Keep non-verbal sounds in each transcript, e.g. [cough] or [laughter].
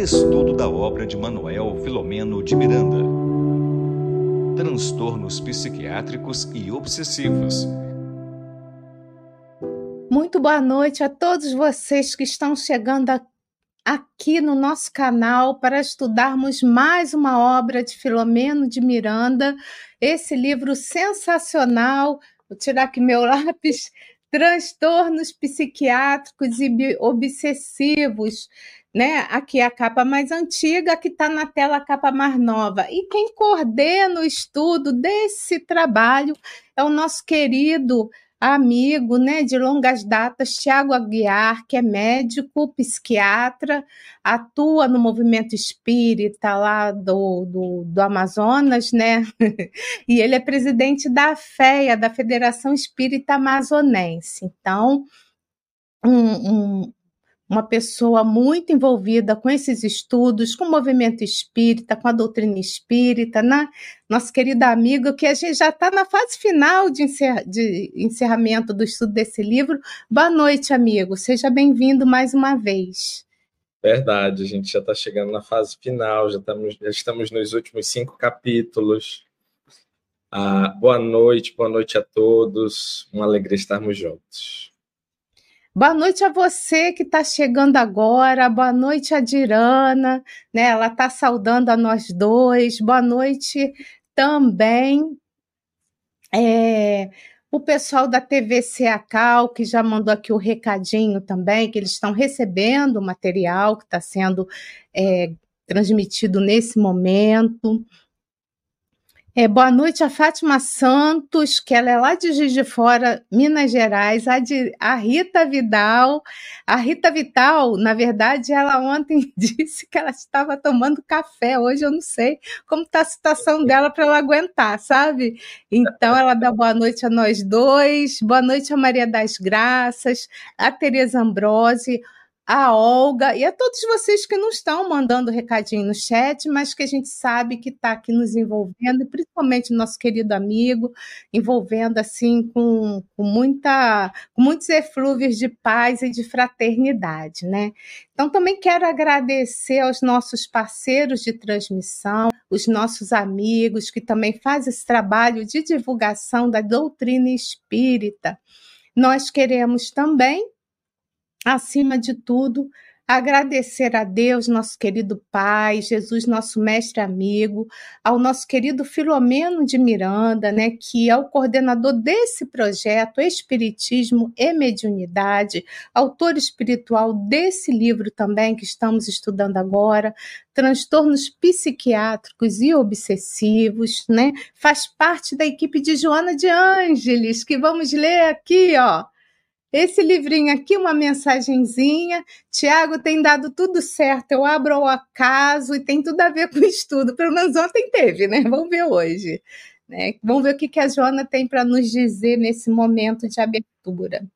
Estudo da obra de Manuel Filomeno de Miranda. Transtornos psiquiátricos e obsessivos. Muito boa noite a todos vocês que estão chegando aqui no nosso canal para estudarmos mais uma obra de Filomeno de Miranda, esse livro sensacional. Vou tirar aqui meu [laughs] lápis. Transtornos psiquiátricos e obsessivos né? Aqui é a capa mais antiga, aqui está na tela a capa mais nova. E quem coordena o estudo desse trabalho é o nosso querido amigo, né, de longas datas, Tiago Aguiar, que é médico, psiquiatra, atua no movimento espírita lá do, do, do Amazonas, né, [laughs] e ele é presidente da FEA, da Federação Espírita Amazonense. Então, um, uma pessoa muito envolvida com esses estudos, com o movimento espírita, com a doutrina espírita, né? nosso querido amigo, que a gente já está na fase final de, de, encerramento do estudo desse livro. Boa noite, amigo, seja bem-vindo mais uma vez. Verdade, a gente já está chegando na fase final, já estamos, já estamos nos últimos cinco capítulos. Ah, boa noite, boa noite a todos, uma alegria estarmos juntos. Boa noite a você que está chegando agora. Boa noite a Dirana, né? Ela está saudando a nós dois. Boa noite também é, o pessoal da TV Ceacal, que já mandou aqui o recadinho também, que eles estão recebendo o material que está sendo é, transmitido nesse momento. É, boa noite a Fátima Santos, que ela é lá de Juiz de Fora, Minas Gerais, a, de, a Rita Vidal. A Rita Vital, na verdade, ela ontem [laughs] disse que ela estava tomando café. Hoje eu não sei como está a situação dela para ela aguentar, sabe? Então ela dá boa noite a nós dois, boa noite a Maria das Graças, a Tereza Ambrose a Olga e a todos vocês que não estão mandando recadinho no chat, mas que a gente sabe que está aqui nos envolvendo, principalmente nosso querido amigo, envolvendo assim com, com, muita, com muitos eflúvios de paz e de fraternidade, né? Então também quero agradecer aos nossos parceiros de transmissão, os nossos amigos que também fazem esse trabalho de divulgação da doutrina espírita. Nós queremos também acima de tudo, agradecer a Deus, nosso querido Pai, Jesus, nosso mestre amigo, ao nosso querido Filomeno de Miranda, né, que é o coordenador desse projeto Espiritismo e Mediunidade, autor espiritual desse livro também que estamos estudando agora, transtornos psiquiátricos e obsessivos, né? Faz parte da equipe de Joana de Ângeles, que vamos ler aqui, ó esse livrinho aqui, uma mensagenzinha. Tiago tem dado tudo certo. Eu abro ao acaso e tem tudo a ver com estudo. Pelo menos ontem teve, né? Vamos ver hoje. Né? Vamos ver o que, que a Joana tem para nos dizer nesse momento de abertura.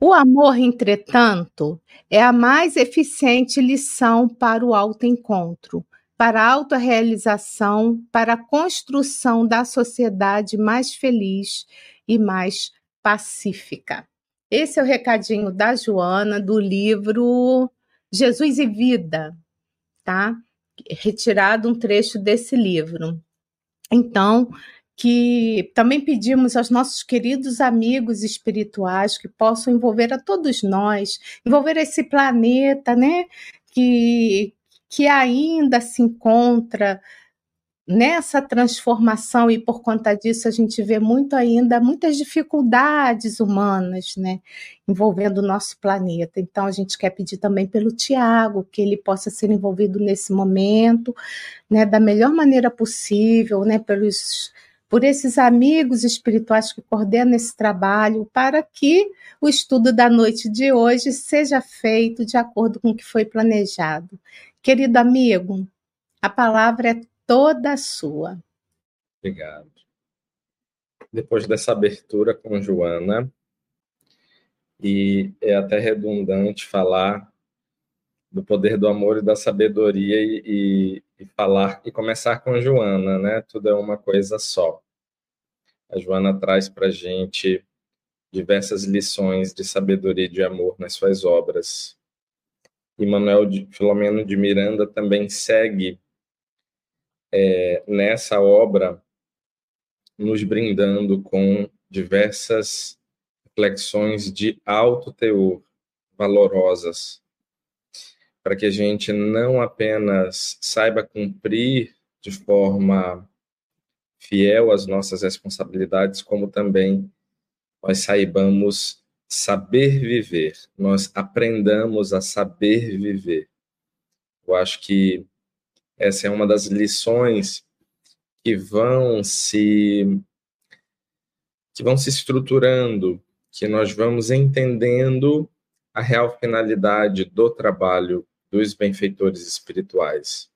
O amor, entretanto, é a mais eficiente lição para o autoencontro, para a autorrealização, para a construção da sociedade mais feliz e mais pacífica. Esse é o recadinho da Joana do livro Jesus e Vida, tá? Retirado um trecho desse livro. Então, que também pedimos aos nossos queridos amigos espirituais que possam envolver a todos nós, envolver esse planeta, né? Que, que ainda se encontra nessa transformação e por conta disso a gente vê muito ainda muitas dificuldades humanas, né, envolvendo o nosso planeta. Então a gente quer pedir também pelo Tiago que ele possa ser envolvido nesse momento, né, da melhor maneira possível, né, pelos por esses amigos espirituais que coordenam esse trabalho, para que o estudo da noite de hoje seja feito de acordo com o que foi planejado. Querido amigo, a palavra é toda sua. Obrigado. Depois dessa abertura com Joana, e é até redundante falar do poder do amor e da sabedoria e, e, e, falar e começar com Joana, né? Tudo é uma coisa só. A Joana traz para gente diversas lições de sabedoria e de amor nas suas obras. e Manuel de, Filomeno de Miranda também segue é, nessa obra, nos brindando com diversas reflexões de alto teor, valorosas, para que a gente não apenas saiba cumprir de forma fiel as nossas responsabilidades, como também nós saibamos saber viver, nós aprendamos a saber viver. Eu acho que essa é uma das lições que vão se que vão se estruturando, que nós vamos entendendo a real finalidade do trabalho dos benfeitores espirituais.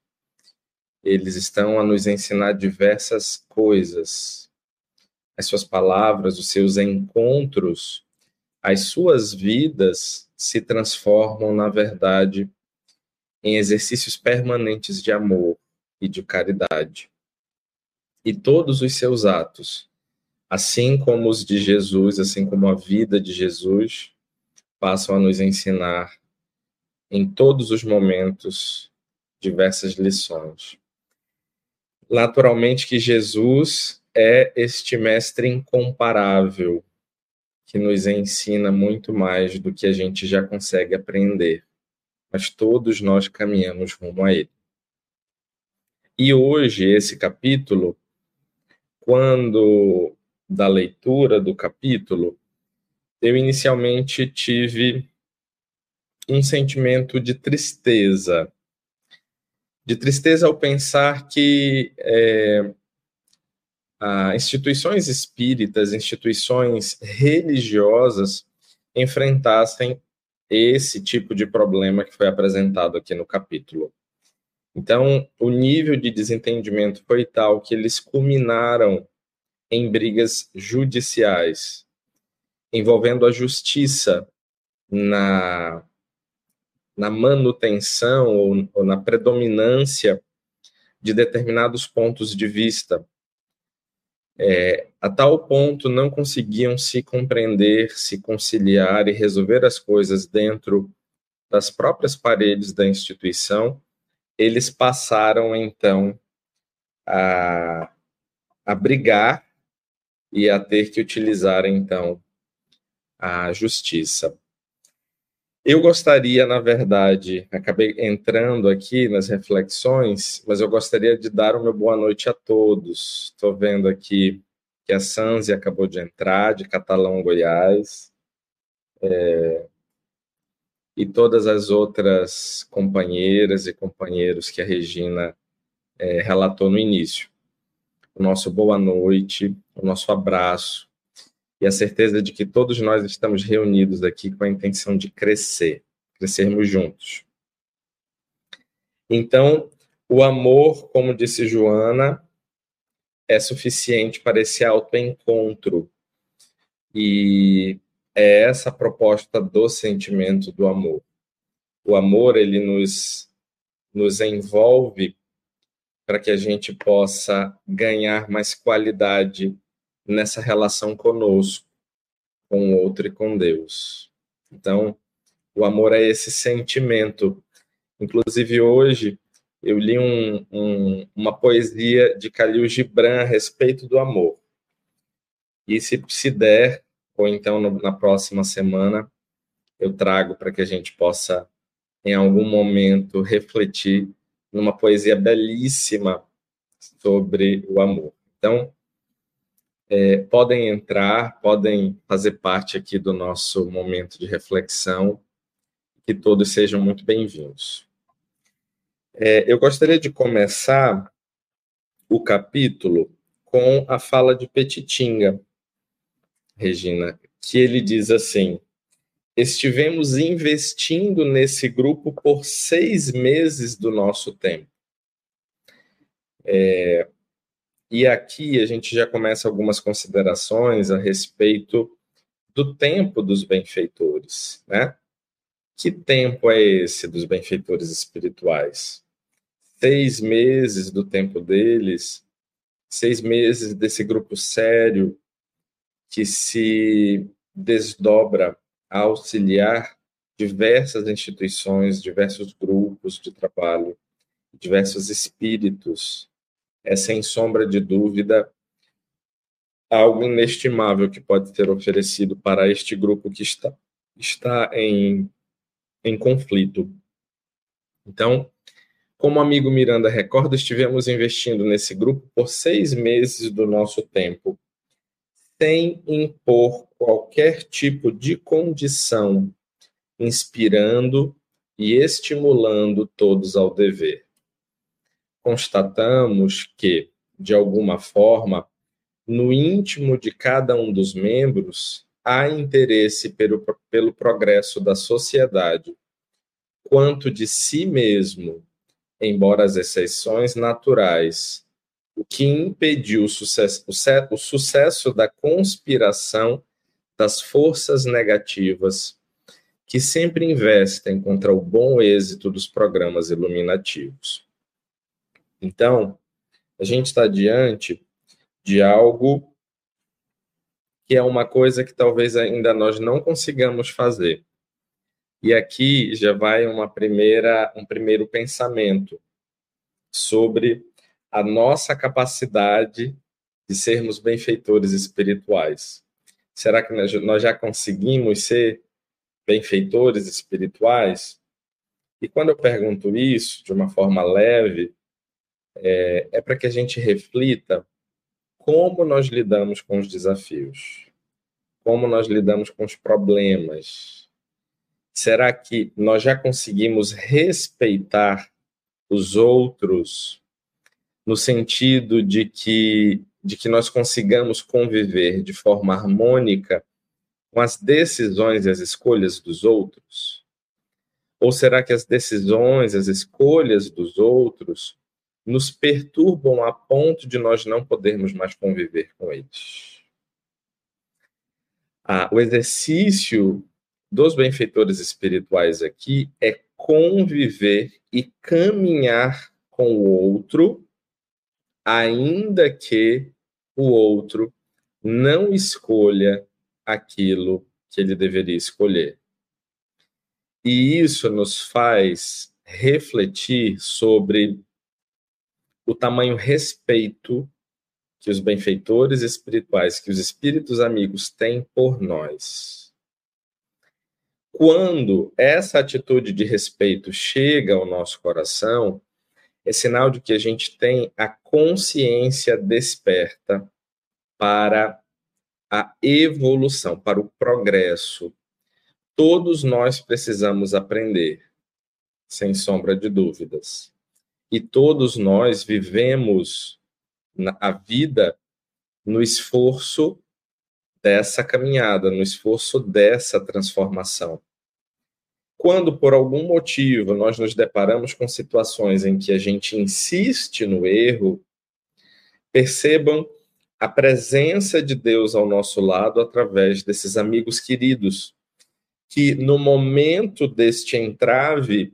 Eles estão a nos ensinar diversas coisas. As suas palavras, os seus encontros, as suas vidas se transformam, na verdade, em exercícios permanentes de amor e de caridade. E todos os seus atos, assim como os de Jesus, assim como a vida de Jesus, passam a nos ensinar em todos os momentos diversas lições. Naturalmente que Jesus é este mestre incomparável que nos ensina muito mais do que a gente já consegue aprender mas todos nós caminhamos rumo a Ele. E hoje, esse capítulo, quando da leitura do capítulo, eu inicialmente tive um sentimento de tristeza. De tristeza ao pensar que é, instituições espíritas, instituições religiosas enfrentassem esse tipo de problema que foi apresentado aqui no capítulo. Então, o nível de desentendimento foi tal que eles culminaram em brigas judiciais, envolvendo a justiça na, na manutenção ou, ou na predominância de determinados pontos de vista é, a tal ponto não conseguiam se compreender, se conciliar e resolver as coisas dentro das próprias paredes da instituição, eles passaram então a, a brigar e a ter que utilizar então a justiça. Eu gostaria, na verdade, acabei entrando aqui nas reflexões, mas eu gostaria de dar uma boa noite a todos. Estou vendo aqui que a Sanzi acabou de entrar, de Catalão, Goiás, é, e todas as outras companheiras e companheiros que a Regina é, relatou no início. O nosso boa noite, o nosso abraço, e a certeza de que todos nós estamos reunidos aqui com a intenção de crescer, crescermos juntos. Então, o amor, como disse Joana, é suficiente para esse autoencontro. E é essa a proposta do sentimento do amor. O amor, ele nos, nos envolve para que a gente possa ganhar mais qualidade nessa relação conosco, com o outro e com Deus. Então, o amor é esse sentimento. Inclusive, hoje, eu li um, um, uma poesia de Khalil Gibran a respeito do amor. E se, se der, ou então no, na próxima semana, eu trago para que a gente possa, em algum momento, refletir numa poesia belíssima sobre o amor. Então, é, podem entrar, podem fazer parte aqui do nosso momento de reflexão, que todos sejam muito bem-vindos. É, eu gostaria de começar o capítulo com a fala de Petitinga, Regina, que ele diz assim: Estivemos investindo nesse grupo por seis meses do nosso tempo. É, e aqui a gente já começa algumas considerações a respeito do tempo dos benfeitores, né? Que tempo é esse dos benfeitores espirituais? Seis meses do tempo deles, seis meses desse grupo sério que se desdobra a auxiliar diversas instituições, diversos grupos de trabalho, diversos espíritos, é sem sombra de dúvida algo inestimável que pode ser oferecido para este grupo que está, está em, em conflito. Então, como o amigo Miranda recorda, estivemos investindo nesse grupo por seis meses do nosso tempo, sem impor qualquer tipo de condição, inspirando e estimulando todos ao dever. Constatamos que, de alguma forma, no íntimo de cada um dos membros, há interesse pelo, pelo progresso da sociedade, quanto de si mesmo, embora as exceções naturais, o que impediu o sucesso, o, o sucesso da conspiração das forças negativas que sempre investem contra o bom êxito dos programas iluminativos. Então, a gente está diante de algo que é uma coisa que talvez ainda nós não consigamos fazer. E aqui já vai uma primeira um primeiro pensamento sobre a nossa capacidade de sermos benfeitores espirituais. Será que nós já conseguimos ser benfeitores espirituais? E quando eu pergunto isso de uma forma leve, é, é para que a gente reflita como nós lidamos com os desafios, como nós lidamos com os problemas. Será que nós já conseguimos respeitar os outros no sentido de que de que nós consigamos conviver de forma harmônica com as decisões e as escolhas dos outros? Ou será que as decisões, as escolhas dos outros nos perturbam a ponto de nós não podermos mais conviver com eles. Ah, o exercício dos benfeitores espirituais aqui é conviver e caminhar com o outro, ainda que o outro não escolha aquilo que ele deveria escolher. E isso nos faz refletir sobre o tamanho respeito que os benfeitores espirituais, que os espíritos amigos têm por nós. Quando essa atitude de respeito chega ao nosso coração, é sinal de que a gente tem a consciência desperta para a evolução, para o progresso. Todos nós precisamos aprender, sem sombra de dúvidas e todos nós vivemos a vida no esforço dessa caminhada, no esforço dessa transformação. Quando, por algum motivo, nós nos deparamos com situações em que a gente insiste no erro, percebam a presença de Deus ao nosso lado através desses amigos queridos, que no momento deste entrave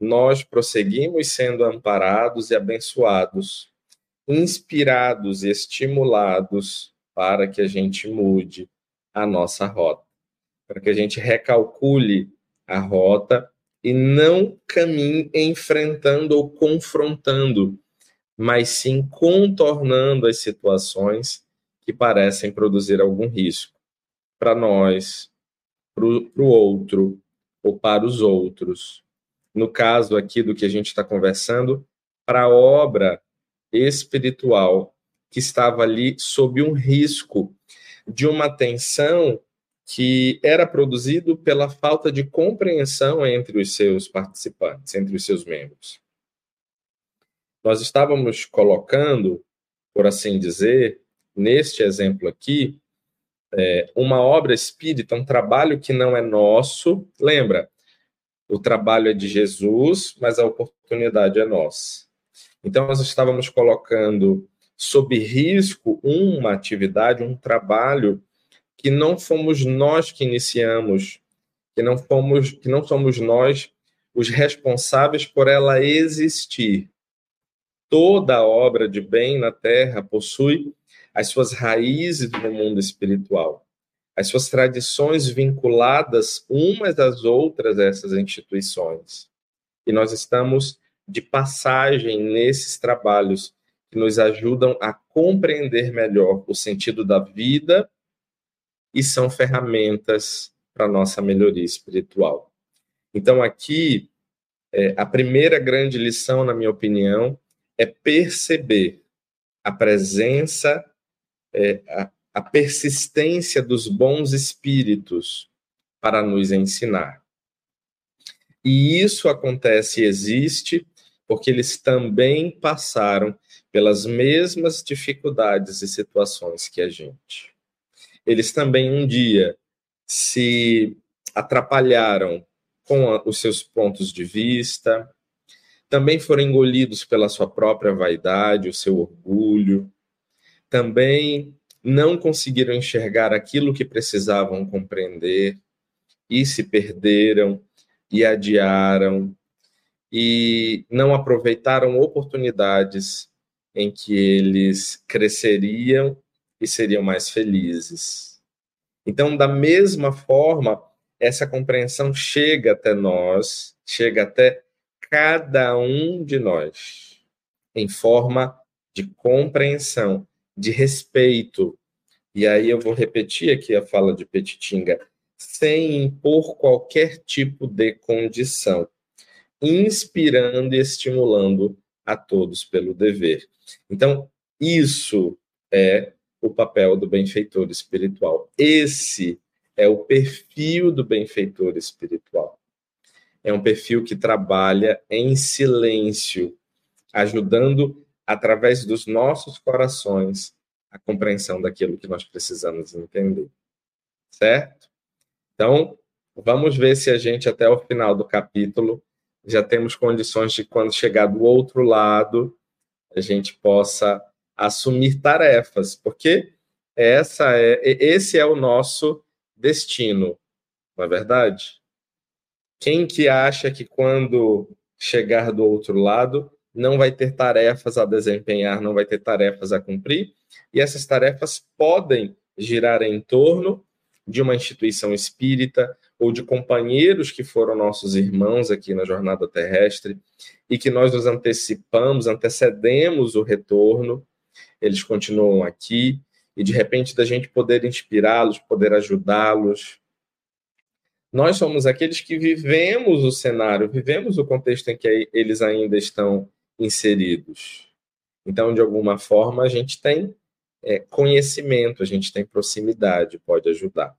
nós prosseguimos sendo amparados e abençoados, inspirados e estimulados para que a gente mude a nossa rota, para que a gente recalcule a rota e não caminhe enfrentando ou confrontando, mas sim contornando as situações que parecem produzir algum risco para nós, para o outro ou para os outros no caso aqui do que a gente está conversando, para a obra espiritual que estava ali sob um risco de uma tensão que era produzido pela falta de compreensão entre os seus participantes, entre os seus membros. Nós estávamos colocando, por assim dizer, neste exemplo aqui, é, uma obra espírita, um trabalho que não é nosso. Lembra, o trabalho é de Jesus, mas a oportunidade é nossa. Então, nós estávamos colocando sob risco uma atividade, um trabalho que não fomos nós que iniciamos, que não fomos, que não somos nós os responsáveis por ela existir. Toda obra de bem na terra possui as suas raízes no mundo espiritual. As suas tradições vinculadas umas às outras essas instituições. E nós estamos de passagem nesses trabalhos que nos ajudam a compreender melhor o sentido da vida e são ferramentas para nossa melhoria espiritual. Então, aqui, é, a primeira grande lição, na minha opinião, é perceber a presença, é, a, a persistência dos bons espíritos para nos ensinar. E isso acontece e existe porque eles também passaram pelas mesmas dificuldades e situações que a gente. Eles também um dia se atrapalharam com os seus pontos de vista, também foram engolidos pela sua própria vaidade, o seu orgulho, também não conseguiram enxergar aquilo que precisavam compreender e se perderam e adiaram e não aproveitaram oportunidades em que eles cresceriam e seriam mais felizes. Então, da mesma forma, essa compreensão chega até nós, chega até cada um de nós, em forma de compreensão de respeito. E aí eu vou repetir aqui a fala de Petitinga, sem impor qualquer tipo de condição, inspirando e estimulando a todos pelo dever. Então, isso é o papel do benfeitor espiritual. Esse é o perfil do benfeitor espiritual. É um perfil que trabalha em silêncio, ajudando através dos nossos corações, a compreensão daquilo que nós precisamos entender. Certo? Então, vamos ver se a gente, até o final do capítulo, já temos condições de, quando chegar do outro lado, a gente possa assumir tarefas, porque essa é, esse é o nosso destino, não é verdade? Quem que acha que quando chegar do outro lado não vai ter tarefas a desempenhar, não vai ter tarefas a cumprir, e essas tarefas podem girar em torno de uma instituição espírita ou de companheiros que foram nossos irmãos aqui na jornada terrestre e que nós nos antecipamos, antecedemos o retorno, eles continuam aqui e de repente da gente poder inspirá-los, poder ajudá-los. Nós somos aqueles que vivemos o cenário, vivemos o contexto em que eles ainda estão inseridos. Então, de alguma forma, a gente tem é, conhecimento, a gente tem proximidade, pode ajudar.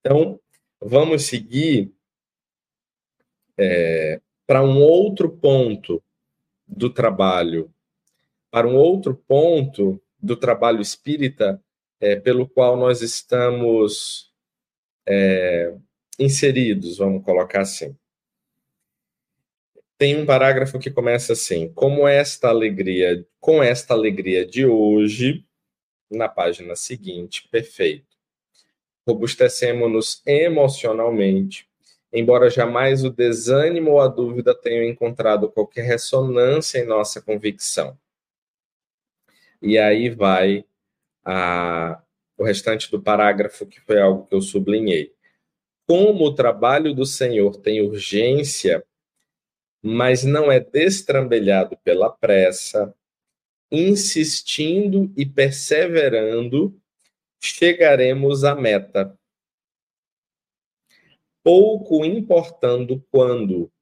Então, vamos seguir é, para um outro ponto do trabalho, para um outro ponto do trabalho espírita é, pelo qual nós estamos é, inseridos, vamos colocar assim tem um parágrafo que começa assim: como esta alegria, com esta alegria de hoje, na página seguinte, perfeito. Robustecemos-nos emocionalmente, embora jamais o desânimo ou a dúvida tenham encontrado qualquer ressonância em nossa convicção. E aí vai a, o restante do parágrafo, que foi algo que eu sublinhei. Como o trabalho do Senhor tem urgência, mas não é destrambelhado pela pressa, insistindo e perseverando, chegaremos à meta. Pouco importando quando,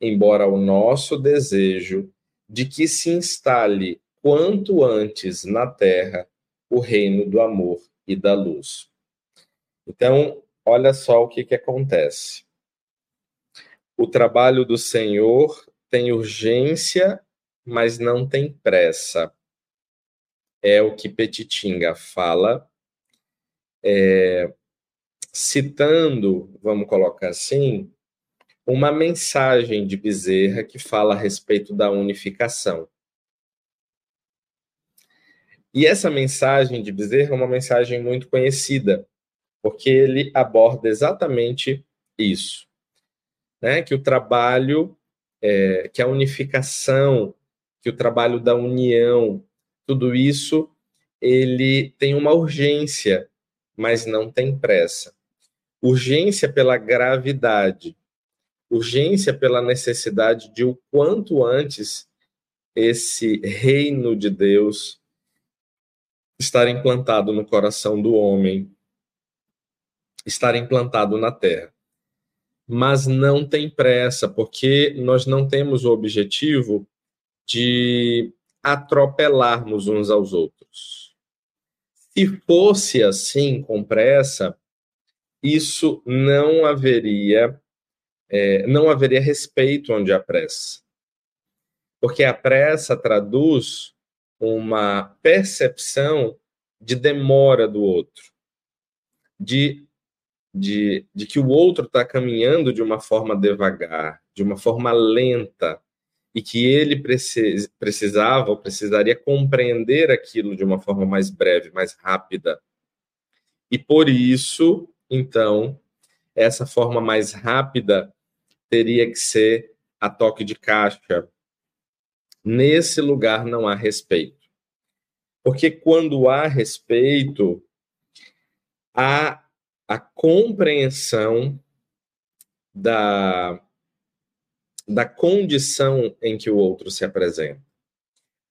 embora o nosso desejo de que se instale quanto antes na terra o reino do amor e da luz. Então, olha só o que, que acontece. O trabalho do Senhor tem urgência, mas não tem pressa. É o que Petitinga fala, é, citando, vamos colocar assim, uma mensagem de Bezerra que fala a respeito da unificação. E essa mensagem de Bezerra é uma mensagem muito conhecida, porque ele aborda exatamente isso né? que o trabalho, é, que a unificação, que o trabalho da união, tudo isso, ele tem uma urgência, mas não tem pressa. Urgência pela gravidade, urgência pela necessidade de o quanto antes esse reino de Deus estar implantado no coração do homem, estar implantado na terra. Mas não tem pressa, porque nós não temos o objetivo de atropelarmos uns aos outros. Se fosse assim, com pressa, isso não haveria é, não haveria respeito onde há pressa. Porque a pressa traduz uma percepção de demora do outro, de, de, de que o outro está caminhando de uma forma devagar, de uma forma lenta, e que ele precis, precisava ou precisaria compreender aquilo de uma forma mais breve, mais rápida. E por isso, então, essa forma mais rápida teria que ser a toque de caixa. Nesse lugar não há respeito. Porque quando há respeito, há a compreensão da, da condição em que o outro se apresenta.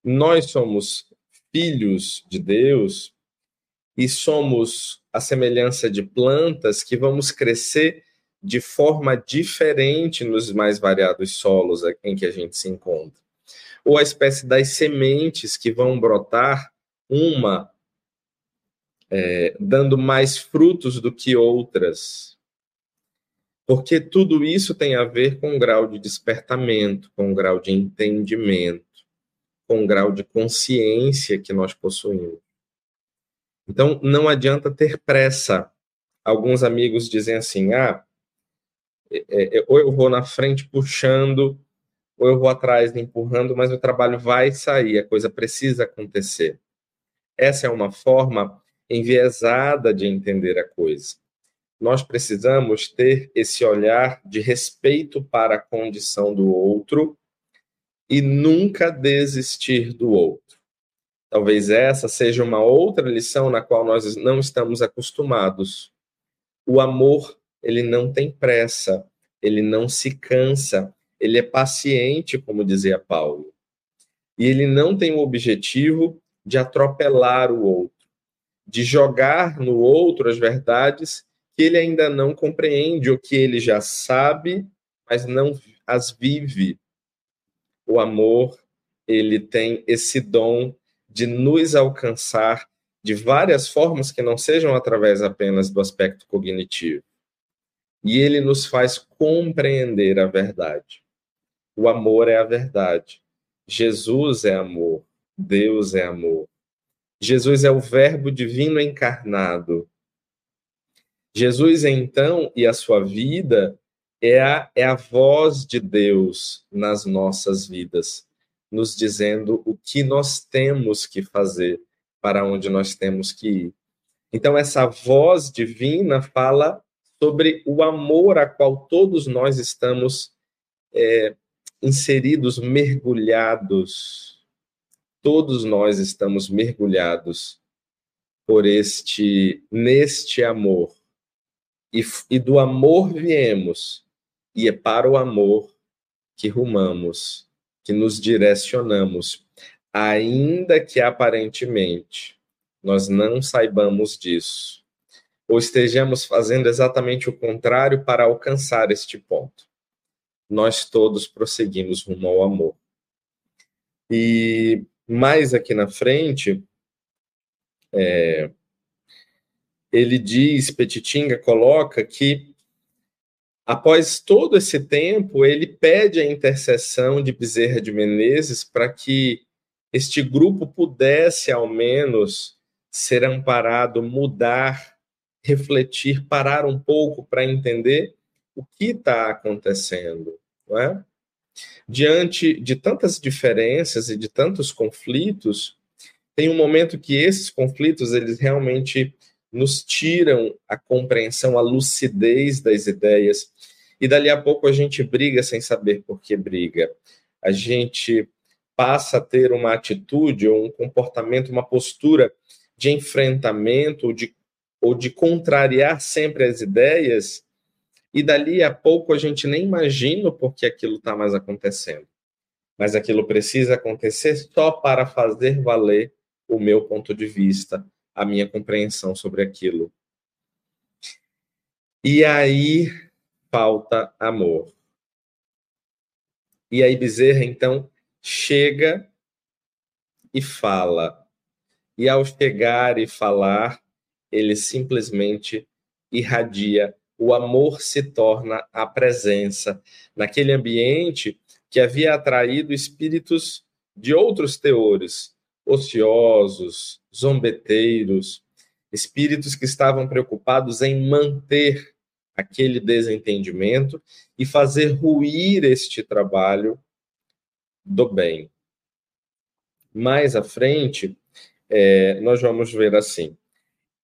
Nós somos filhos de Deus e somos a semelhança de plantas que vamos crescer de forma diferente nos mais variados solos em que a gente se encontra. Ou a espécie das sementes que vão brotar, uma é, dando mais frutos do que outras. Porque tudo isso tem a ver com o grau de despertamento, com o grau de entendimento, com o grau de consciência que nós possuímos. Então, não adianta ter pressa. Alguns amigos dizem assim: ah, é, é, ou eu vou na frente puxando, ou eu vou atrás empurrando, mas o trabalho vai sair, a coisa precisa acontecer. Essa é uma forma enviesada de entender a coisa. Nós precisamos ter esse olhar de respeito para a condição do outro e nunca desistir do outro. Talvez essa seja uma outra lição na qual nós não estamos acostumados. O amor ele não tem pressa, ele não se cansa, ele é paciente, como dizia Paulo. E ele não tem o objetivo de atropelar o outro, de jogar no outro as verdades que ele ainda não compreende ou que ele já sabe, mas não as vive. O amor, ele tem esse dom de nos alcançar de várias formas que não sejam através apenas do aspecto cognitivo e ele nos faz compreender a verdade. O amor é a verdade. Jesus é amor. Deus é amor. Jesus é o Verbo divino encarnado. Jesus, então, e a sua vida é a, é a voz de Deus nas nossas vidas, nos dizendo o que nós temos que fazer, para onde nós temos que ir. Então, essa voz divina fala sobre o amor a qual todos nós estamos é, inseridos, mergulhados. Todos nós estamos mergulhados por este, neste amor. E, e do amor viemos, e é para o amor que rumamos, que nos direcionamos, ainda que aparentemente nós não saibamos disso ou estejamos fazendo exatamente o contrário para alcançar este ponto. Nós todos prosseguimos rumo ao amor. E mais aqui na frente, é, ele diz, Petitinga coloca que após todo esse tempo, ele pede a intercessão de Bezerra de Menezes para que este grupo pudesse, ao menos, ser amparado, mudar refletir, parar um pouco para entender o que está acontecendo, não é? Diante de tantas diferenças e de tantos conflitos, tem um momento que esses conflitos eles realmente nos tiram a compreensão, a lucidez das ideias, e dali a pouco a gente briga sem saber por que briga. A gente passa a ter uma atitude ou um comportamento, uma postura de enfrentamento, de ou de contrariar sempre as ideias, e dali a pouco a gente nem imagina porque aquilo está mais acontecendo. Mas aquilo precisa acontecer só para fazer valer o meu ponto de vista, a minha compreensão sobre aquilo. E aí falta amor. E aí Bezerra, então, chega e fala. E ao chegar e falar, ele simplesmente irradia. O amor se torna a presença naquele ambiente que havia atraído espíritos de outros teores, ociosos, zombeteiros, espíritos que estavam preocupados em manter aquele desentendimento e fazer ruir este trabalho do bem. Mais à frente, é, nós vamos ver assim.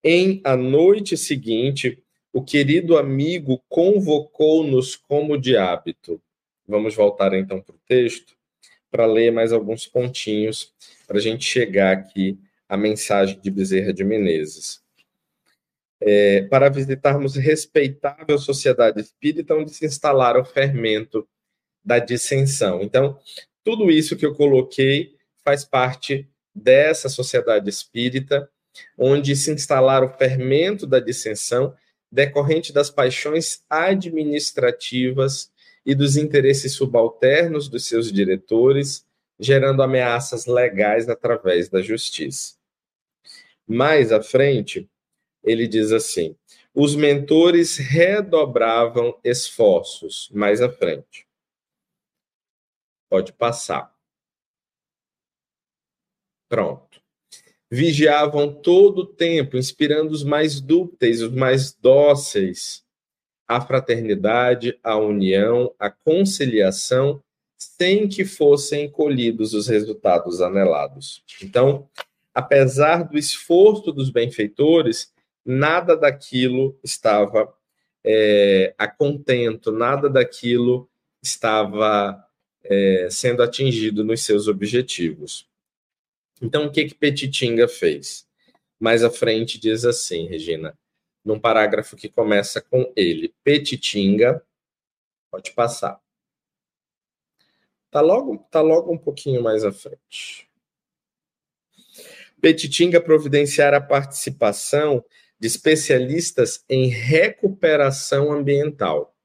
Em a noite seguinte, o querido amigo convocou-nos como de hábito. Vamos voltar então para o texto para ler mais alguns pontinhos para a gente chegar aqui à mensagem de Bezerra de Menezes. É, para visitarmos respeitável sociedade espírita onde se instalara o fermento da dissensão. Então, tudo isso que eu coloquei faz parte dessa sociedade espírita, onde se instalara o fermento da dissensão decorrente das paixões administrativas e dos interesses subalternos dos seus diretores, gerando ameaças legais através da justiça. Mais à frente, ele diz assim: os mentores redobravam esforços. Mais à frente. Pode passar. Pronto. Vigiavam todo o tempo, inspirando os mais dúcteis, os mais dóceis, a fraternidade, a união, a conciliação, sem que fossem colhidos os resultados anelados. Então, apesar do esforço dos benfeitores, nada daquilo estava é, a contento, nada daquilo estava é, sendo atingido nos seus objetivos. Então, o que que Petitinga fez? Mais à frente diz assim, Regina: num parágrafo que começa com ele. Petitinga, pode passar. Tá logo, tá logo um pouquinho mais à frente. Petitinga providenciar a participação de especialistas em recuperação ambiental.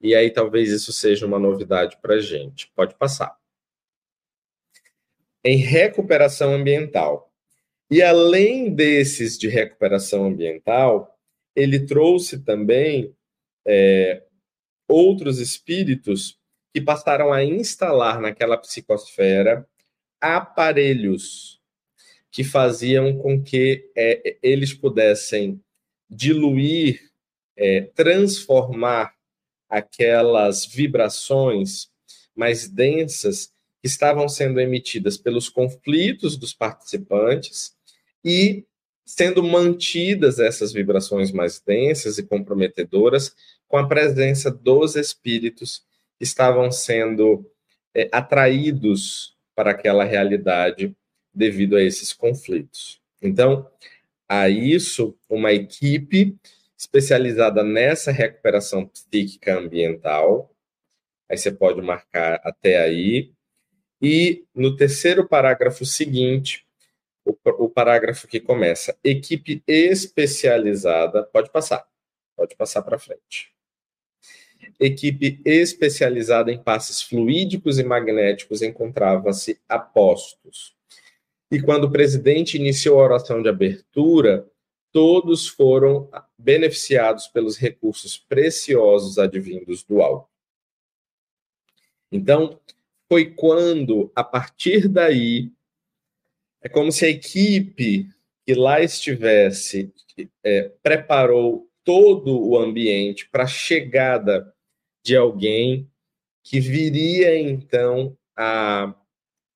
E aí talvez isso seja uma novidade para a gente. Pode passar. Em recuperação ambiental. E além desses de recuperação ambiental, ele trouxe também é, outros espíritos que passaram a instalar naquela psicosfera aparelhos que faziam com que é, eles pudessem diluir, é, transformar aquelas vibrações mais densas que estavam sendo emitidas pelos conflitos dos participantes e sendo mantidas essas vibrações mais densas e comprometedoras com a presença dos espíritos que estavam sendo é, atraídos para aquela realidade devido a esses conflitos. Então, a isso, uma equipe especializada nessa recuperação psíquica ambiental, aí você pode marcar até aí, e no terceiro parágrafo seguinte, o, o parágrafo que começa, equipe especializada, pode passar, pode passar para frente. Equipe especializada em passes fluídicos e magnéticos encontrava-se a postos. E quando o presidente iniciou a oração de abertura, todos foram beneficiados pelos recursos preciosos advindos do alto. Então, foi quando, a partir daí, é como se a equipe que lá estivesse é, preparou todo o ambiente para a chegada de alguém que viria então a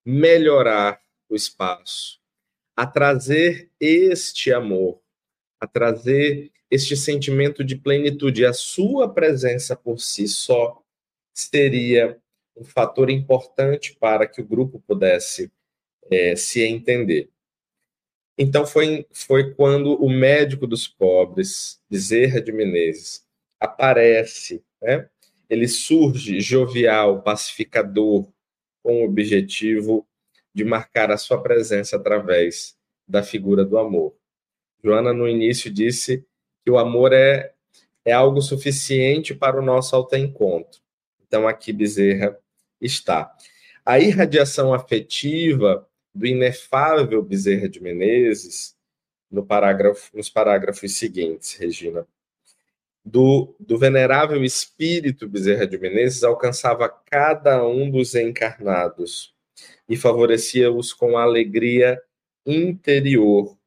melhorar o espaço, a trazer este amor, a trazer este sentimento de plenitude. A sua presença por si só seria um fator importante para que o grupo pudesse é, se entender. Então foi, foi quando o médico dos pobres, Bezerra de Menezes, aparece, né? ele surge jovial, pacificador, com o objetivo de marcar a sua presença através da figura do amor. Joana, no início, disse que o amor é, é algo suficiente para o nosso autoencontro. Então, aqui Bezerra está. A irradiação afetiva do inefável Bezerra de Menezes, no parágrafo, nos parágrafos seguintes, Regina, do, do venerável espírito Bezerra de Menezes alcançava cada um dos encarnados e favorecia-os com alegria interior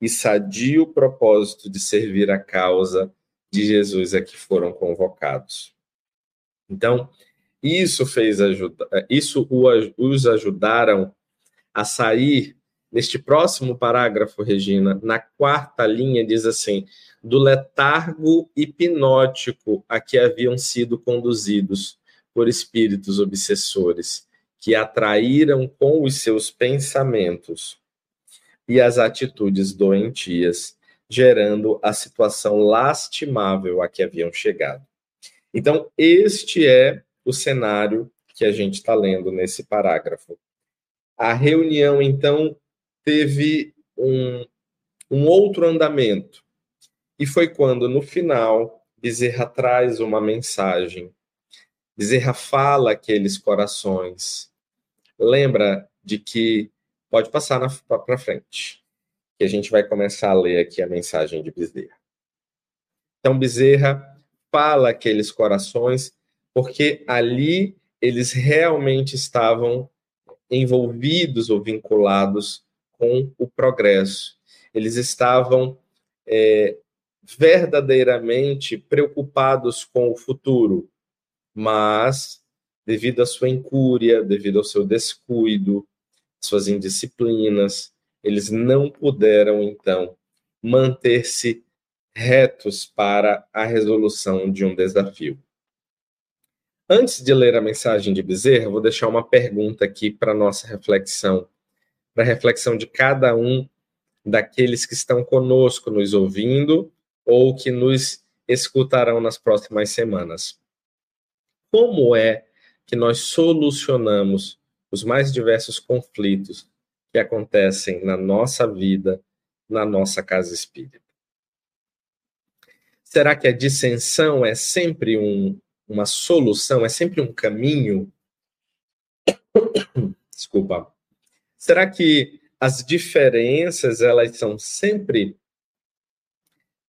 e sadio propósito de servir a causa de Jesus a que foram convocados. Então, isso fez ajuda, isso os ajudaram a sair neste próximo parágrafo, Regina, na quarta linha diz assim: do letargo hipnótico a que haviam sido conduzidos por espíritos obsessores, que atraíram com os seus pensamentos e as atitudes doentias, gerando a situação lastimável a que haviam chegado. Então, este é o cenário que a gente está lendo nesse parágrafo. A reunião, então, teve um, um outro andamento. E foi quando, no final, Bezerra traz uma mensagem. Bezerra fala aqueles corações. Lembra de que pode passar para frente, que a gente vai começar a ler aqui a mensagem de Bezerra. Então, Bezerra fala aqueles corações, porque ali eles realmente estavam envolvidos ou vinculados com o progresso. Eles estavam é, verdadeiramente preocupados com o futuro, mas devido à sua incúria, devido ao seu descuido, suas indisciplinas, eles não puderam então manter-se retos para a resolução de um desafio. Antes de ler a mensagem de Bezerra, vou deixar uma pergunta aqui para nossa reflexão, para a reflexão de cada um daqueles que estão conosco nos ouvindo ou que nos escutarão nas próximas semanas. Como é que nós solucionamos os mais diversos conflitos que acontecem na nossa vida, na nossa casa espírita? Será que a dissensão é sempre um, uma solução, é sempre um caminho? [coughs] Desculpa. Será que as diferenças elas são sempre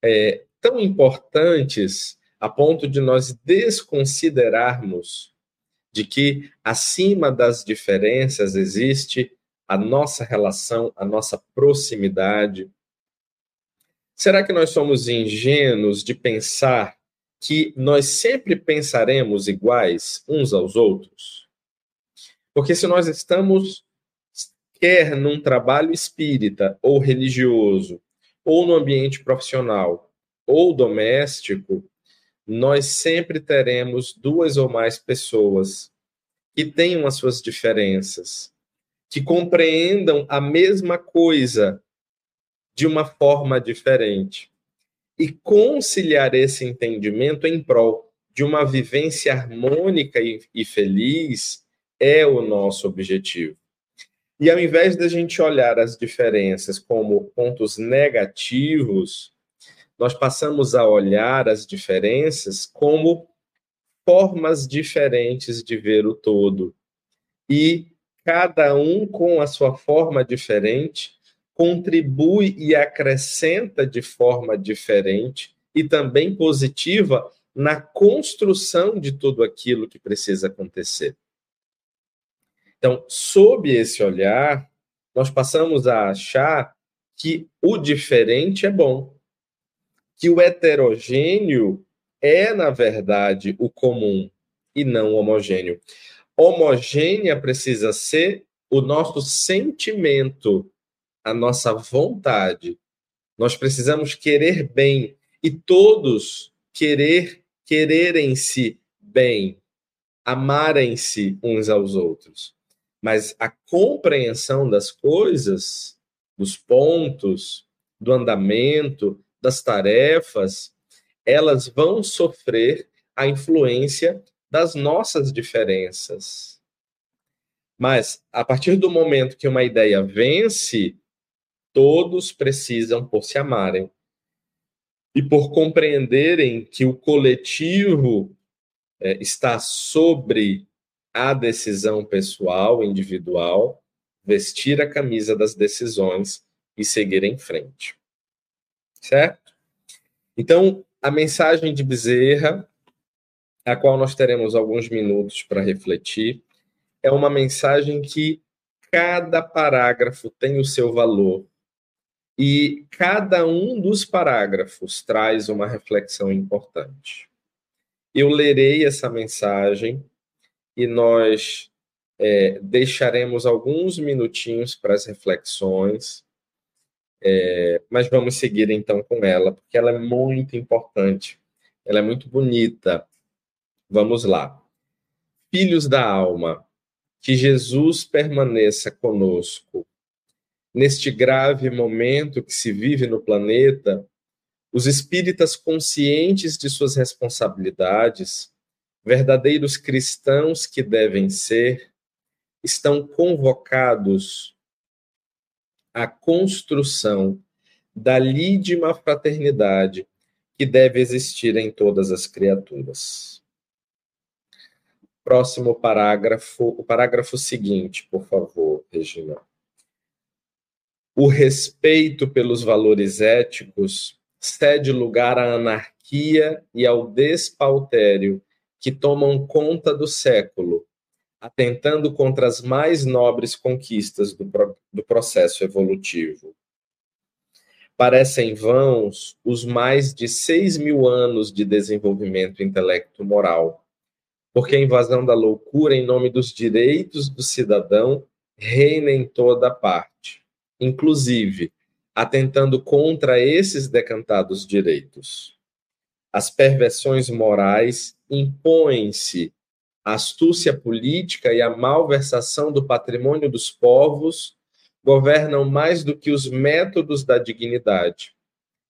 é, tão importantes a ponto de nós desconsiderarmos de que acima das diferenças existe a nossa relação, a nossa proximidade. Será que nós somos ingênuos de pensar que nós sempre pensaremos iguais uns aos outros? Porque se nós estamos quer num trabalho espírita ou religioso, ou no ambiente profissional ou doméstico, nós sempre teremos duas ou mais pessoas que tenham as suas diferenças, que compreendam a mesma coisa de uma forma diferente. E conciliar esse entendimento em prol de uma vivência harmônica e, e feliz é o nosso objetivo. E ao invés da gente olhar as diferenças como pontos negativos, nós passamos a olhar as diferenças como formas diferentes de ver o todo. E cada um, com a sua forma diferente, contribui e acrescenta de forma diferente e também positiva na construção de tudo aquilo que precisa acontecer. Então, sob esse olhar, nós passamos a achar que o diferente é bom, que o heterogêneo é, na verdade, o comum e não o homogêneo. Homogênea precisa ser o nosso sentimento, a nossa vontade. Nós precisamos querer bem e todos querer quererem-se bem, amarem-se uns aos outros mas a compreensão das coisas dos pontos, do andamento, das tarefas, elas vão sofrer a influência das nossas diferenças. Mas, a partir do momento que uma ideia vence, todos precisam por se amarem e por compreenderem que o coletivo é, está sobre a decisão pessoal, individual, vestir a camisa das decisões e seguir em frente. Certo? Então, a mensagem de Bezerra, a qual nós teremos alguns minutos para refletir, é uma mensagem que cada parágrafo tem o seu valor e cada um dos parágrafos traz uma reflexão importante. Eu lerei essa mensagem e nós é, deixaremos alguns minutinhos para as reflexões, é, mas vamos seguir então com ela, porque ela é muito importante, ela é muito bonita. Vamos lá. Filhos da alma, que Jesus permaneça conosco. Neste grave momento que se vive no planeta, os espíritas conscientes de suas responsabilidades verdadeiros cristãos que devem ser, estão convocados à construção da lídima fraternidade que deve existir em todas as criaturas. Próximo parágrafo, o parágrafo seguinte, por favor, Regina. O respeito pelos valores éticos cede lugar à anarquia e ao despautério que tomam conta do século, atentando contra as mais nobres conquistas do, do processo evolutivo. Parecem vãos os mais de seis mil anos de desenvolvimento intelecto-moral, porque a invasão da loucura em nome dos direitos do cidadão reina em toda parte, inclusive atentando contra esses decantados direitos. As perversões morais impõem-se a astúcia política e a malversação do patrimônio dos povos governam mais do que os métodos da dignidade,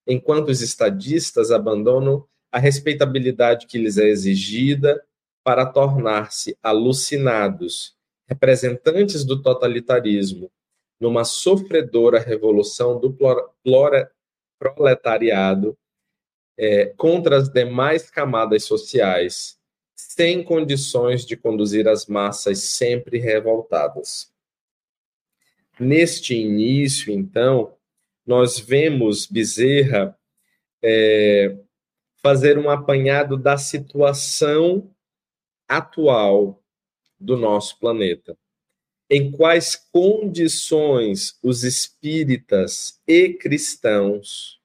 enquanto os estadistas abandonam a respeitabilidade que lhes é exigida para tornar-se alucinados, representantes do totalitarismo, numa sofredora revolução do proletariado é, contra as demais camadas sociais, sem condições de conduzir as massas sempre revoltadas. Neste início, então, nós vemos Bezerra é, fazer um apanhado da situação atual do nosso planeta. Em quais condições os espíritas e cristãos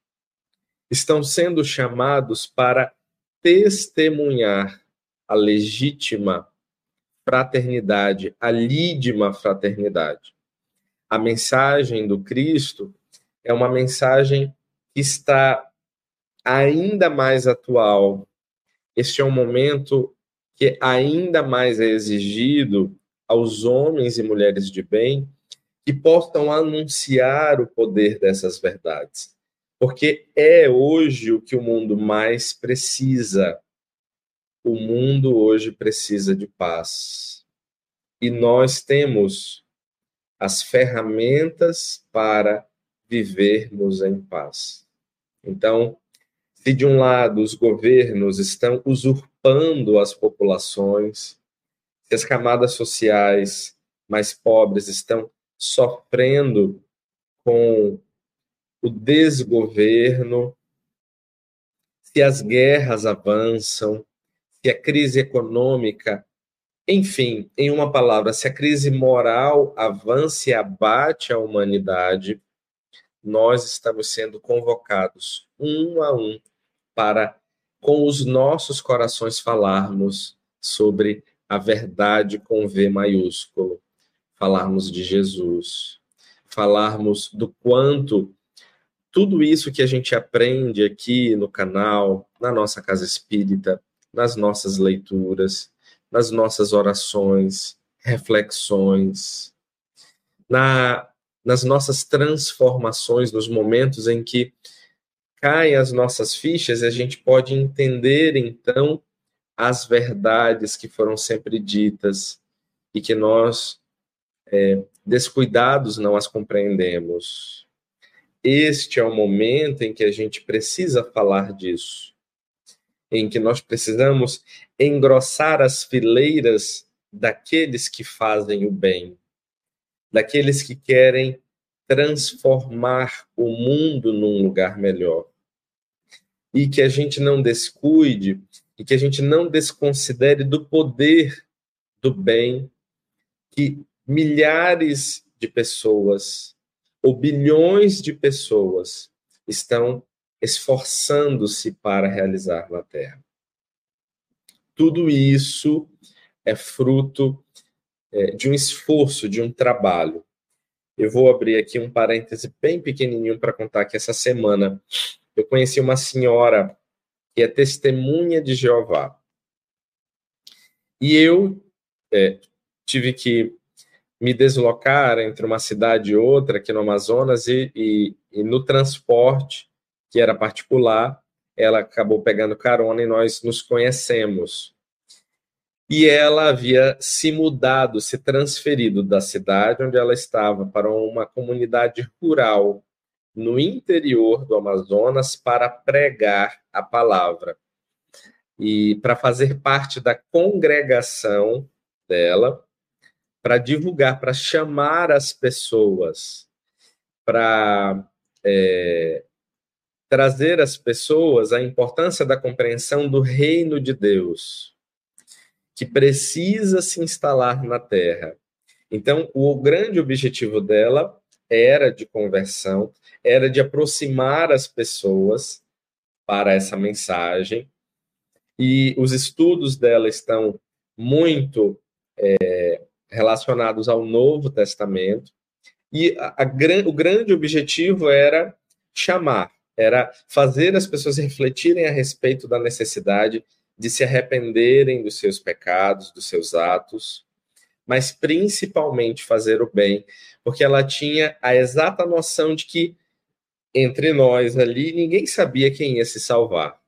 estão sendo chamados para testemunhar a legítima fraternidade, a lídima fraternidade. A mensagem do Cristo é uma mensagem que está ainda mais atual. Este é um momento que ainda mais é exigido aos homens e mulheres de bem que possam anunciar o poder dessas verdades porque é hoje o que o mundo mais precisa. O mundo hoje precisa de paz. E nós temos as ferramentas para vivermos em paz. Então, se de um lado os governos estão usurpando as populações, se as camadas sociais mais pobres estão sofrendo com o desgoverno, se as guerras avançam, se a crise econômica, enfim, em uma palavra, se a crise moral avança e abate a humanidade, nós estamos sendo convocados um a um para, com os nossos corações, falarmos sobre a verdade com V maiúsculo, falarmos de Jesus, falarmos do quanto tudo isso que a gente aprende aqui no canal, na nossa casa espírita, nas nossas leituras, nas nossas orações, reflexões, na nas nossas transformações, nos momentos em que caem as nossas fichas e a gente pode entender então as verdades que foram sempre ditas e que nós, é, descuidados, não as compreendemos. Este é o momento em que a gente precisa falar disso, em que nós precisamos engrossar as fileiras daqueles que fazem o bem, daqueles que querem transformar o mundo num lugar melhor. E que a gente não descuide e que a gente não desconsidere do poder do bem que milhares de pessoas ou bilhões de pessoas estão esforçando-se para realizar na Terra. Tudo isso é fruto é, de um esforço, de um trabalho. Eu vou abrir aqui um parêntese bem pequenininho para contar que essa semana eu conheci uma senhora que é testemunha de Jeová. E eu é, tive que me deslocar entre uma cidade e outra aqui no Amazonas e, e, e no transporte, que era particular, ela acabou pegando carona e nós nos conhecemos e ela havia se mudado, se transferido da cidade onde ela estava para uma comunidade rural no interior do Amazonas para pregar a palavra e para fazer parte da congregação dela, para divulgar, para chamar as pessoas, para é, trazer às pessoas a importância da compreensão do reino de Deus que precisa se instalar na Terra. Então, o grande objetivo dela era de conversão, era de aproximar as pessoas para essa mensagem. E os estudos dela estão muito é, relacionados ao Novo Testamento. E a, a, o grande objetivo era chamar, era fazer as pessoas refletirem a respeito da necessidade de se arrependerem dos seus pecados, dos seus atos, mas principalmente fazer o bem, porque ela tinha a exata noção de que entre nós ali ninguém sabia quem ia se salvar.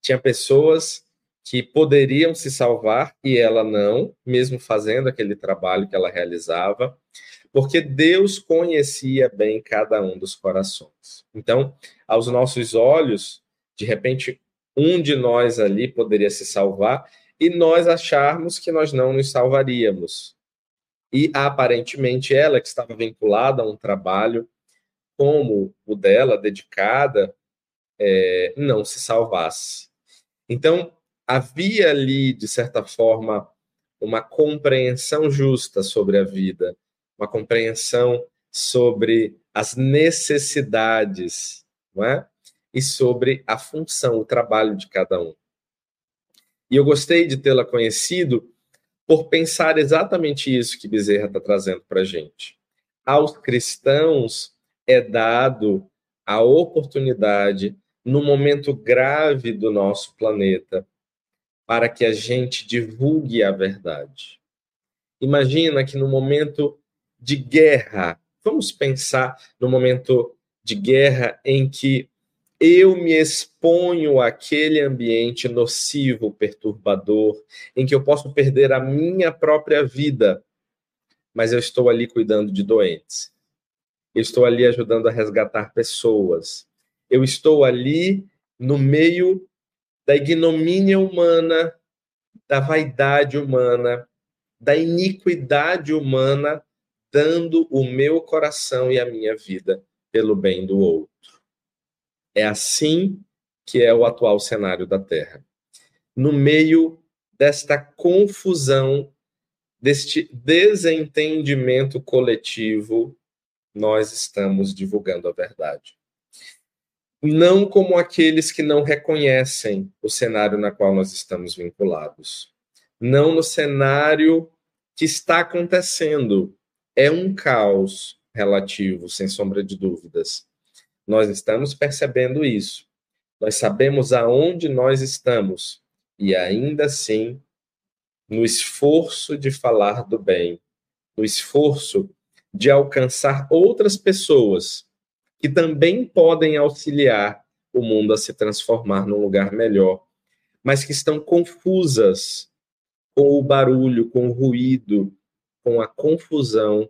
Tinha pessoas que poderiam se salvar e ela não, mesmo fazendo aquele trabalho que ela realizava, porque Deus conhecia bem cada um dos corações. Então, aos nossos olhos, de repente, um de nós ali poderia se salvar e nós acharmos que nós não nos salvaríamos. E aparentemente ela, que estava vinculada a um trabalho como o dela, dedicada, é, não se salvasse. Então, havia ali, de certa forma, uma compreensão justa sobre a vida, uma compreensão sobre as necessidades, não é? e sobre a função, o trabalho de cada um. E eu gostei de tê-la conhecido por pensar exatamente isso que Bezerra está trazendo para a gente. Aos cristãos é dado a oportunidade, no momento grave do nosso planeta, para que a gente divulgue a verdade. Imagina que no momento de guerra, vamos pensar no momento de guerra em que eu me exponho àquele ambiente nocivo, perturbador, em que eu posso perder a minha própria vida, mas eu estou ali cuidando de doentes. Eu estou ali ajudando a resgatar pessoas. Eu estou ali no meio da ignomínia humana, da vaidade humana, da iniquidade humana, dando o meu coração e a minha vida pelo bem do outro. É assim que é o atual cenário da Terra. No meio desta confusão, deste desentendimento coletivo, nós estamos divulgando a verdade. Não como aqueles que não reconhecem o cenário na qual nós estamos vinculados. Não no cenário que está acontecendo. É um caos relativo, sem sombra de dúvidas. Nós estamos percebendo isso. Nós sabemos aonde nós estamos e ainda assim, no esforço de falar do bem, no esforço de alcançar outras pessoas que também podem auxiliar o mundo a se transformar num lugar melhor, mas que estão confusas com o barulho, com o ruído, com a confusão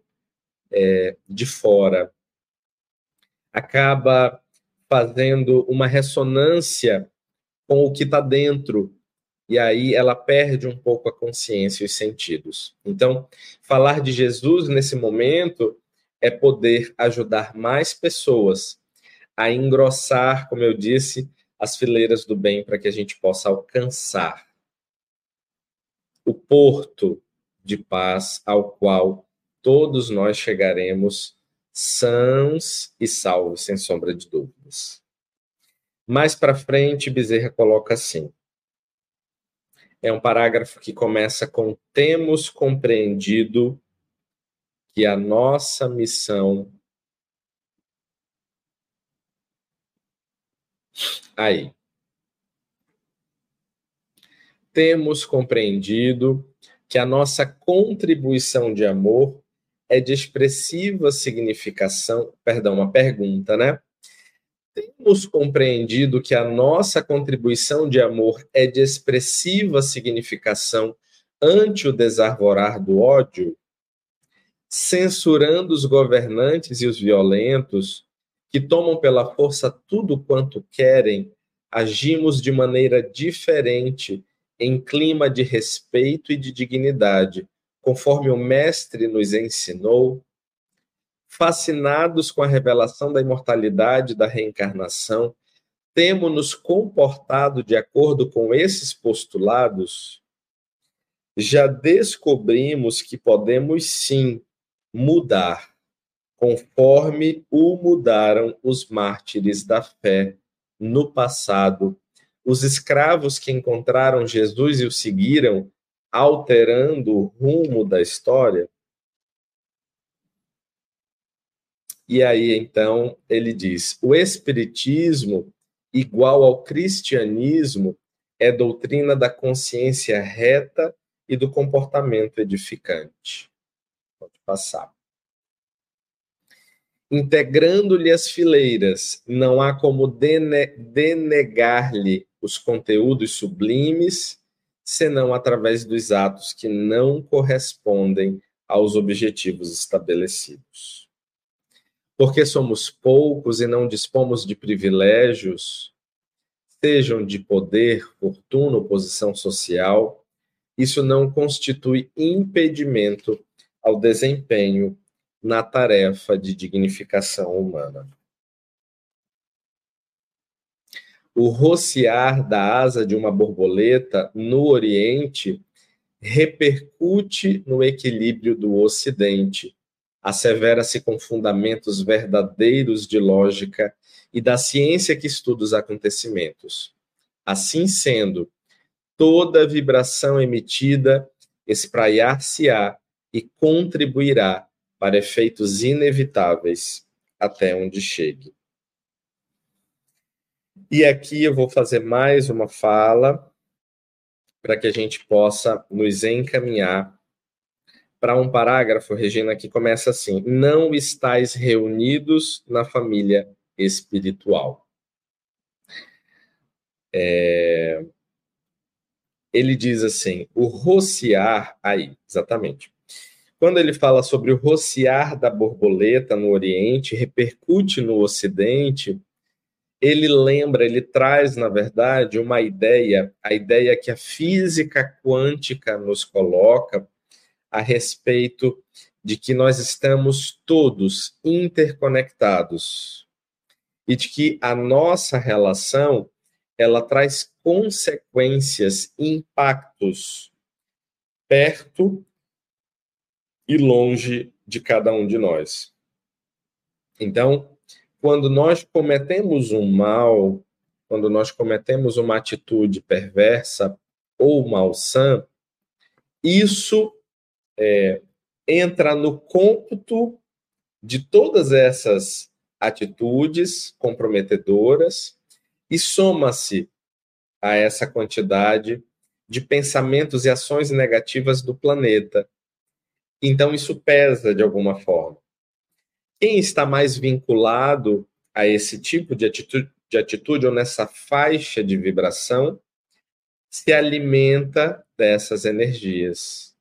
é, de fora. Acaba fazendo uma ressonância com o que está dentro, e aí ela perde um pouco a consciência e os sentidos. Então, falar de Jesus nesse momento é poder ajudar mais pessoas a engrossar, como eu disse, as fileiras do bem para que a gente possa alcançar o porto de paz ao qual todos nós chegaremos sãos e salvos, sem sombra de dúvidas. Mais para frente, Bezerra coloca assim: é um parágrafo que começa com temos compreendido que a nossa missão aí temos compreendido que a nossa contribuição de amor é de expressiva significação, perdão, uma pergunta, né? Temos compreendido que a nossa contribuição de amor é de expressiva significação ante o desarvorar do ódio? censurando os governantes e os violentos, que tomam pela força tudo quanto querem, agimos de maneira diferente, em clima de respeito e de dignidade, conforme o Mestre nos ensinou, fascinados com a revelação da imortalidade da reencarnação, temos-nos comportado de acordo com esses postulados? Já descobrimos que podemos sim mudar, conforme o mudaram os mártires da fé no passado. Os escravos que encontraram Jesus e o seguiram, alterando o rumo da história. E aí, então, ele diz: o Espiritismo, igual ao cristianismo, é doutrina da consciência reta e do comportamento edificante. Pode passar. Integrando-lhe as fileiras, não há como dene denegar-lhe os conteúdos sublimes, senão através dos atos que não correspondem aos objetivos estabelecidos. Porque somos poucos e não dispomos de privilégios, sejam de poder, fortuna ou posição social, isso não constitui impedimento ao desempenho na tarefa de dignificação humana. O rociar da asa de uma borboleta no Oriente repercute no equilíbrio do Ocidente, assevera-se com fundamentos verdadeiros de lógica e da ciência que estuda os acontecimentos. Assim sendo, toda vibração emitida espraiar-se-á e contribuirá para efeitos inevitáveis até onde chegue. E aqui eu vou fazer mais uma fala para que a gente possa nos encaminhar para um parágrafo, Regina, que começa assim: Não estáis reunidos na família espiritual. É... Ele diz assim: o rociar, aí, exatamente. Quando ele fala sobre o rociar da borboleta no Oriente, repercute no Ocidente, ele lembra, ele traz, na verdade, uma ideia, a ideia que a física quântica nos coloca a respeito de que nós estamos todos interconectados e de que a nossa relação ela traz consequências, impactos perto e longe de cada um de nós. Então, quando nós cometemos um mal, quando nós cometemos uma atitude perversa ou malsã, isso é, entra no cômputo de todas essas atitudes comprometedoras e soma-se a essa quantidade de pensamentos e ações negativas do planeta, então, isso pesa de alguma forma. Quem está mais vinculado a esse tipo de atitude, de atitude ou nessa faixa de vibração se alimenta dessas energias.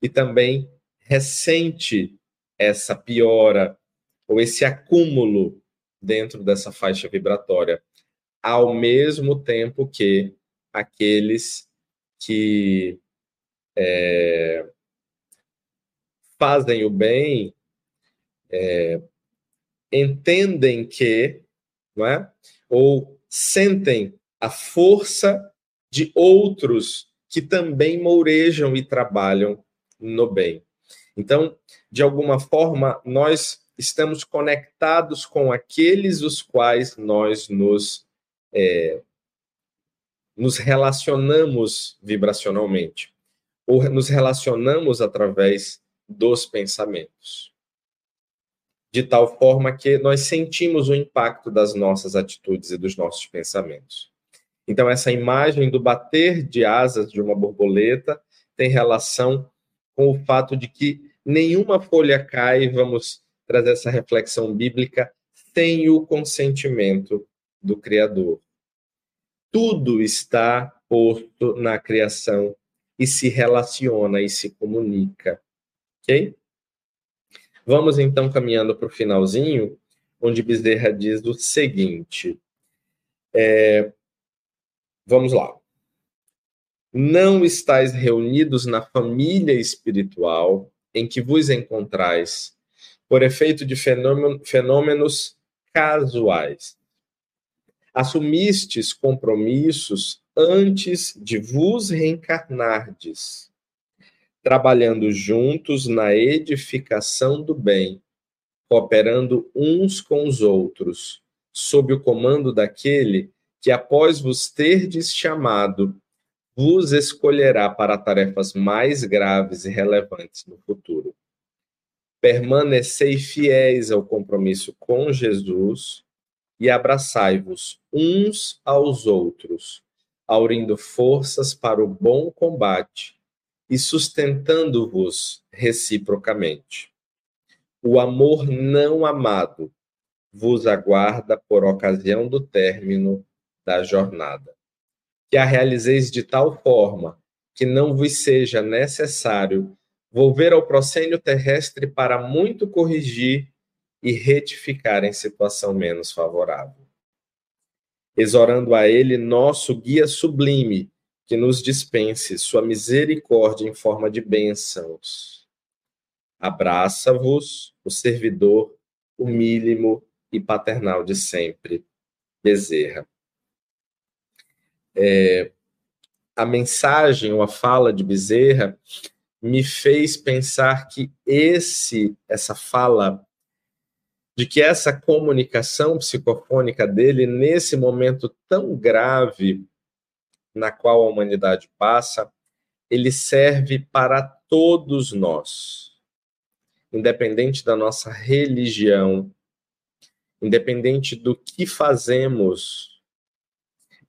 E também ressente essa piora ou esse acúmulo dentro dessa faixa vibratória, ao mesmo tempo que aqueles que é, fazem o bem é, entendem que, não é? ou sentem a força de outros que também mourejam e trabalham no bem. Então, de alguma forma, nós estamos conectados com aqueles os quais nós nos, é, nos relacionamos vibracionalmente, ou nos relacionamos através dos pensamentos. De tal forma que nós sentimos o impacto das nossas atitudes e dos nossos pensamentos. Então, essa imagem do bater de asas de uma borboleta tem relação com o fato de que nenhuma folha cai, vamos trazer essa reflexão bíblica, sem o consentimento do Criador. Tudo está posto na criação e se relaciona e se comunica. Ok? Vamos então caminhando para o finalzinho, onde Bezerra diz o seguinte: é, vamos lá. Não estáis reunidos na família espiritual em que vos encontrais, por efeito de fenômenos casuais. Assumistes compromissos antes de vos reencarnardes, trabalhando juntos na edificação do bem, cooperando uns com os outros, sob o comando daquele que, após vos terdes chamado, vos escolherá para tarefas mais graves e relevantes no futuro. Permanecei fiéis ao compromisso com Jesus e abraçai-vos uns aos outros, aurindo forças para o bom combate e sustentando-vos reciprocamente. O amor não amado vos aguarda por ocasião do término da jornada que a realizeis de tal forma que não vos seja necessário volver ao proscênio terrestre para muito corrigir e retificar em situação menos favorável. Exorando a ele nosso guia sublime, que nos dispense sua misericórdia em forma de bênçãos. Abraça-vos o servidor humílimo e paternal de sempre, Bezerra é, a mensagem ou a fala de Bezerra me fez pensar que esse essa fala de que essa comunicação psicofônica dele nesse momento tão grave na qual a humanidade passa, ele serve para todos nós, independente da nossa religião, independente do que fazemos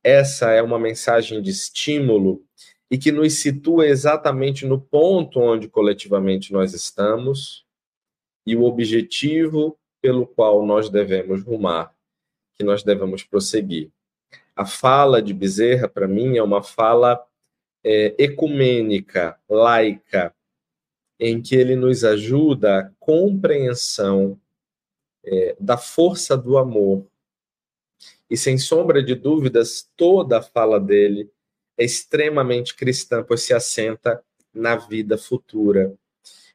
essa é uma mensagem de estímulo e que nos situa exatamente no ponto onde coletivamente nós estamos e o objetivo pelo qual nós devemos rumar, que nós devemos prosseguir. A fala de Bezerra, para mim, é uma fala é, ecumênica, laica, em que ele nos ajuda a compreensão é, da força do amor e sem sombra de dúvidas, toda a fala dele é extremamente cristã, pois se assenta na vida futura.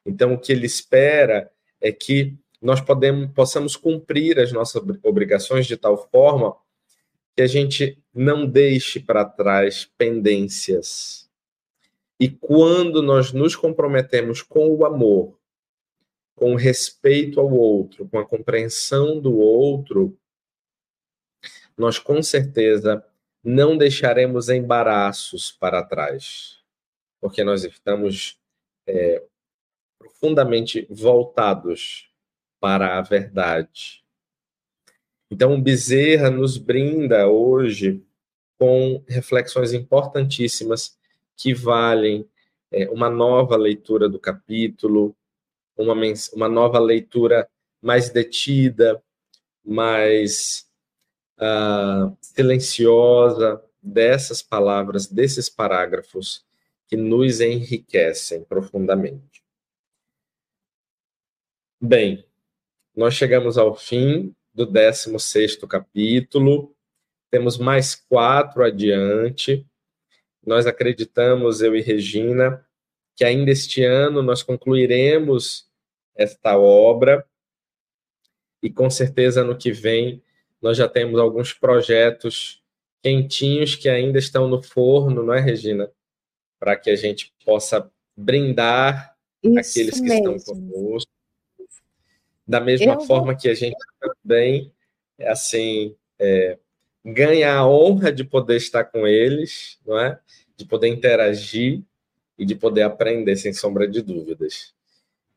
Então, o que ele espera é que nós podemos, possamos cumprir as nossas obrigações de tal forma que a gente não deixe para trás pendências. E quando nós nos comprometemos com o amor, com o respeito ao outro, com a compreensão do outro, nós com certeza não deixaremos embaraços para trás, porque nós estamos é, profundamente voltados para a verdade. Então, Bezerra nos brinda hoje com reflexões importantíssimas que valem é, uma nova leitura do capítulo, uma, uma nova leitura mais detida, mais uh, silenciosa dessas palavras, desses parágrafos que nos enriquecem profundamente. Bem, nós chegamos ao fim do 16 capítulo, temos mais quatro adiante. Nós acreditamos, eu e Regina, que ainda este ano nós concluiremos esta obra e com certeza ano que vem nós já temos alguns projetos quentinhos que ainda estão no forno, não é, Regina? Para que a gente possa brindar Isso aqueles que mesmo. estão conosco. Da mesma Eu forma vou... que a gente também, assim, é, ganha a honra de poder estar com eles, não é? De poder interagir e de poder aprender, sem sombra de dúvidas.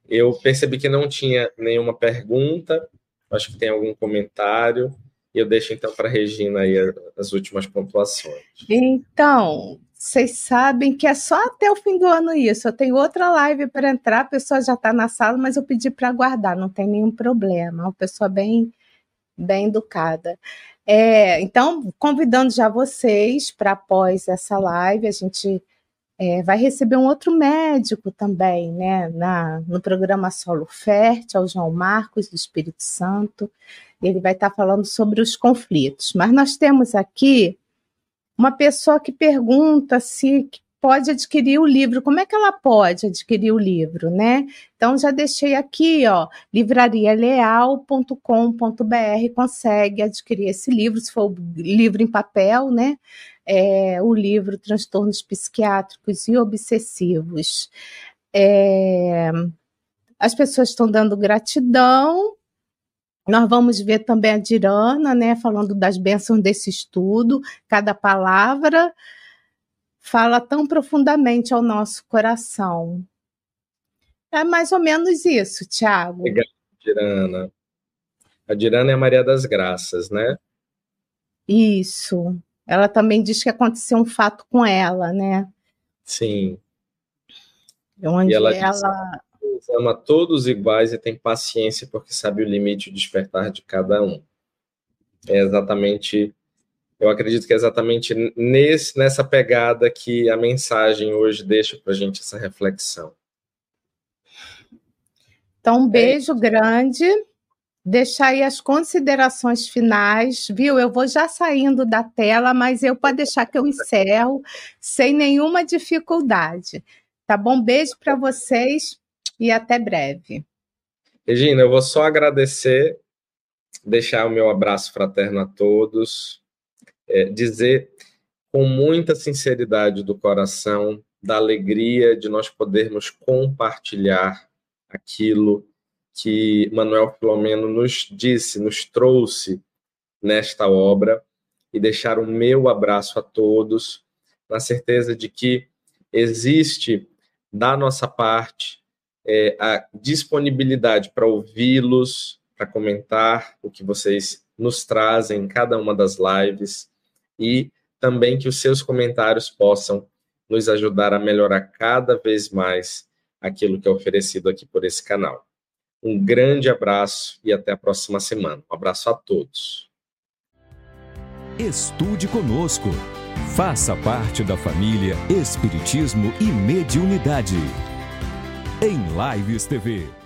Eu percebi que não tinha nenhuma pergunta, acho que tem algum comentário. Eu deixo então para a Regina aí as últimas pontuações. Então, vocês sabem que é só até o fim do ano isso. Eu tenho outra live para entrar, a pessoa já está na sala, mas eu pedi para aguardar, não tem nenhum problema. Uma pessoa bem, bem educada. É, então, convidando já vocês para após essa live, a gente é, vai receber um outro médico também, né, na, no programa Solo Fértil, é o João Marcos, do Espírito Santo. Ele vai estar falando sobre os conflitos. Mas nós temos aqui uma pessoa que pergunta se pode adquirir o livro. Como é que ela pode adquirir o livro, né? Então já deixei aqui, ó, livrarialeal.com.br, consegue adquirir esse livro, se for livro em papel, né? É, o livro Transtornos Psiquiátricos e Obsessivos. É, as pessoas estão dando gratidão. Nós vamos ver também a Dirana, né, falando das bênçãos desse estudo, cada palavra fala tão profundamente ao nosso coração. É mais ou menos isso, Tiago. Obrigado, Dirana. A Dirana é a Maria das Graças, né? Isso. Ela também diz que aconteceu um fato com ela, né? Sim. Onde e ela, ela... Diz, ama todos iguais e tem paciência porque sabe o limite e o despertar de cada um. É exatamente eu acredito que é exatamente nesse, nessa pegada que a mensagem hoje deixa para a gente essa reflexão. Então, um é beijo é. grande. Deixar aí as considerações finais, viu? Eu vou já saindo da tela, mas eu pode deixar que eu encerro sem nenhuma dificuldade. Tá bom? Beijo para vocês e até breve. Regina, eu vou só agradecer, deixar o meu abraço fraterno a todos, é, dizer com muita sinceridade do coração da alegria de nós podermos compartilhar aquilo que Manuel Filomeno nos disse, nos trouxe nesta obra e deixar o meu abraço a todos, na certeza de que existe da nossa parte é, a disponibilidade para ouvi-los, para comentar o que vocês nos trazem em cada uma das lives e também que os seus comentários possam nos ajudar a melhorar cada vez mais aquilo que é oferecido aqui por esse canal. Um grande abraço e até a próxima semana. Um abraço a todos. Estude conosco. Faça parte da família Espiritismo e Mediunidade. Em Lives TV.